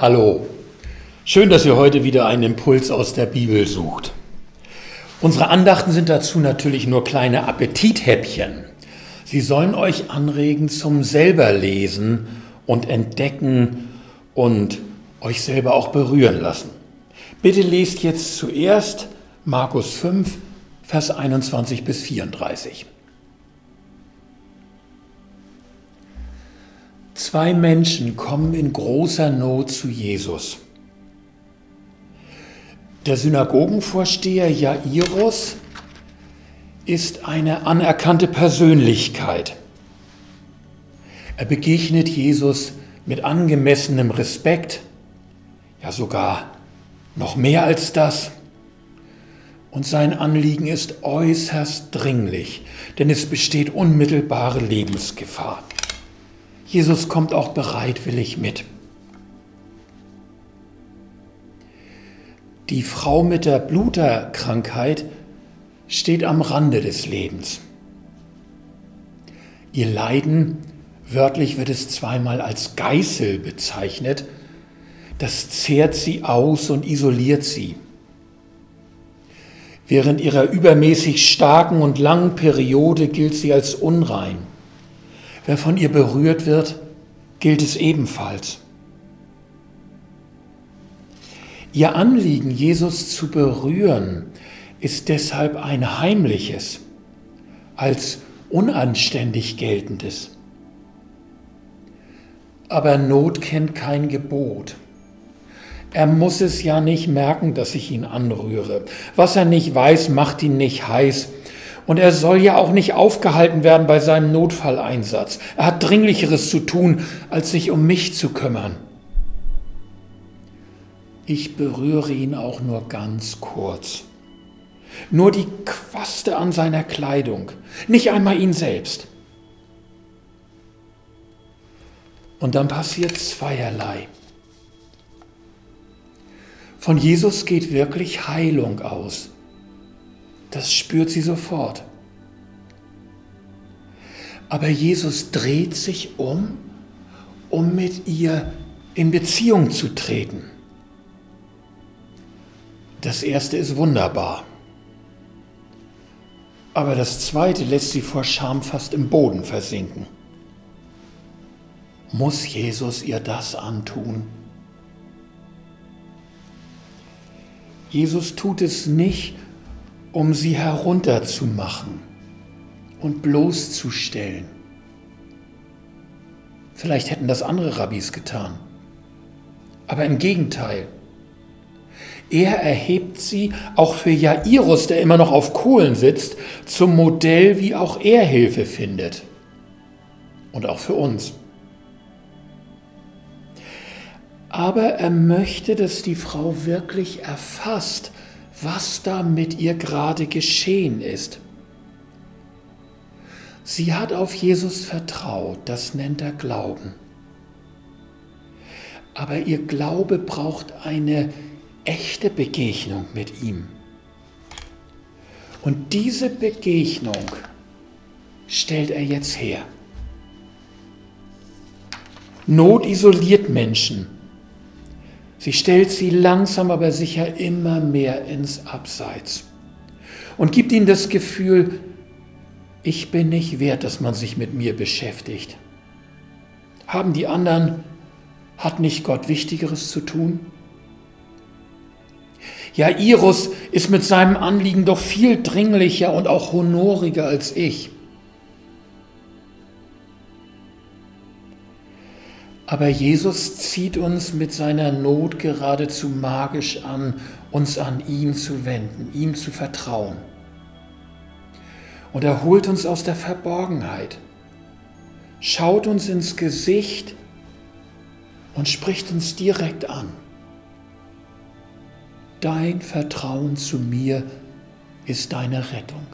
Hallo, schön, dass ihr heute wieder einen Impuls aus der Bibel sucht. Unsere Andachten sind dazu natürlich nur kleine Appetithäppchen. Sie sollen euch anregen zum selberlesen und entdecken und euch selber auch berühren lassen. Bitte lest jetzt zuerst Markus 5, Vers 21 bis 34. Zwei Menschen kommen in großer Not zu Jesus. Der Synagogenvorsteher Jairus ist eine anerkannte Persönlichkeit. Er begegnet Jesus mit angemessenem Respekt, ja sogar noch mehr als das. Und sein Anliegen ist äußerst dringlich, denn es besteht unmittelbare Lebensgefahr. Jesus kommt auch bereitwillig mit. Die Frau mit der Bluterkrankheit steht am Rande des Lebens. Ihr Leiden, wörtlich wird es zweimal als Geißel bezeichnet, das zehrt sie aus und isoliert sie. Während ihrer übermäßig starken und langen Periode gilt sie als unrein. Wer von ihr berührt wird, gilt es ebenfalls. Ihr Anliegen, Jesus zu berühren, ist deshalb ein heimliches, als unanständig geltendes. Aber Not kennt kein Gebot. Er muss es ja nicht merken, dass ich ihn anrühre. Was er nicht weiß, macht ihn nicht heiß. Und er soll ja auch nicht aufgehalten werden bei seinem Notfalleinsatz. Er hat Dringlicheres zu tun, als sich um mich zu kümmern. Ich berühre ihn auch nur ganz kurz. Nur die Quaste an seiner Kleidung, nicht einmal ihn selbst. Und dann passiert zweierlei. Von Jesus geht wirklich Heilung aus. Das spürt sie sofort. Aber Jesus dreht sich um, um mit ihr in Beziehung zu treten. Das erste ist wunderbar. Aber das zweite lässt sie vor Scham fast im Boden versinken. Muss Jesus ihr das antun? Jesus tut es nicht, um sie herunterzumachen und bloßzustellen. Vielleicht hätten das andere Rabbis getan. Aber im Gegenteil. Er erhebt sie auch für Jairus, der immer noch auf Kohlen sitzt, zum Modell, wie auch er Hilfe findet. Und auch für uns. Aber er möchte, dass die Frau wirklich erfasst, was da mit ihr gerade geschehen ist. Sie hat auf Jesus vertraut, das nennt er Glauben. Aber ihr Glaube braucht eine echte Begegnung mit ihm. Und diese Begegnung stellt er jetzt her. Not isoliert Menschen Sie stellt sie langsam aber sicher immer mehr ins Abseits und gibt ihnen das Gefühl, ich bin nicht wert, dass man sich mit mir beschäftigt. Haben die anderen, hat nicht Gott Wichtigeres zu tun? Ja, Iris ist mit seinem Anliegen doch viel dringlicher und auch honoriger als ich. Aber Jesus zieht uns mit seiner Not geradezu magisch an, uns an ihn zu wenden, ihm zu vertrauen. Und er holt uns aus der Verborgenheit, schaut uns ins Gesicht und spricht uns direkt an. Dein Vertrauen zu mir ist deine Rettung.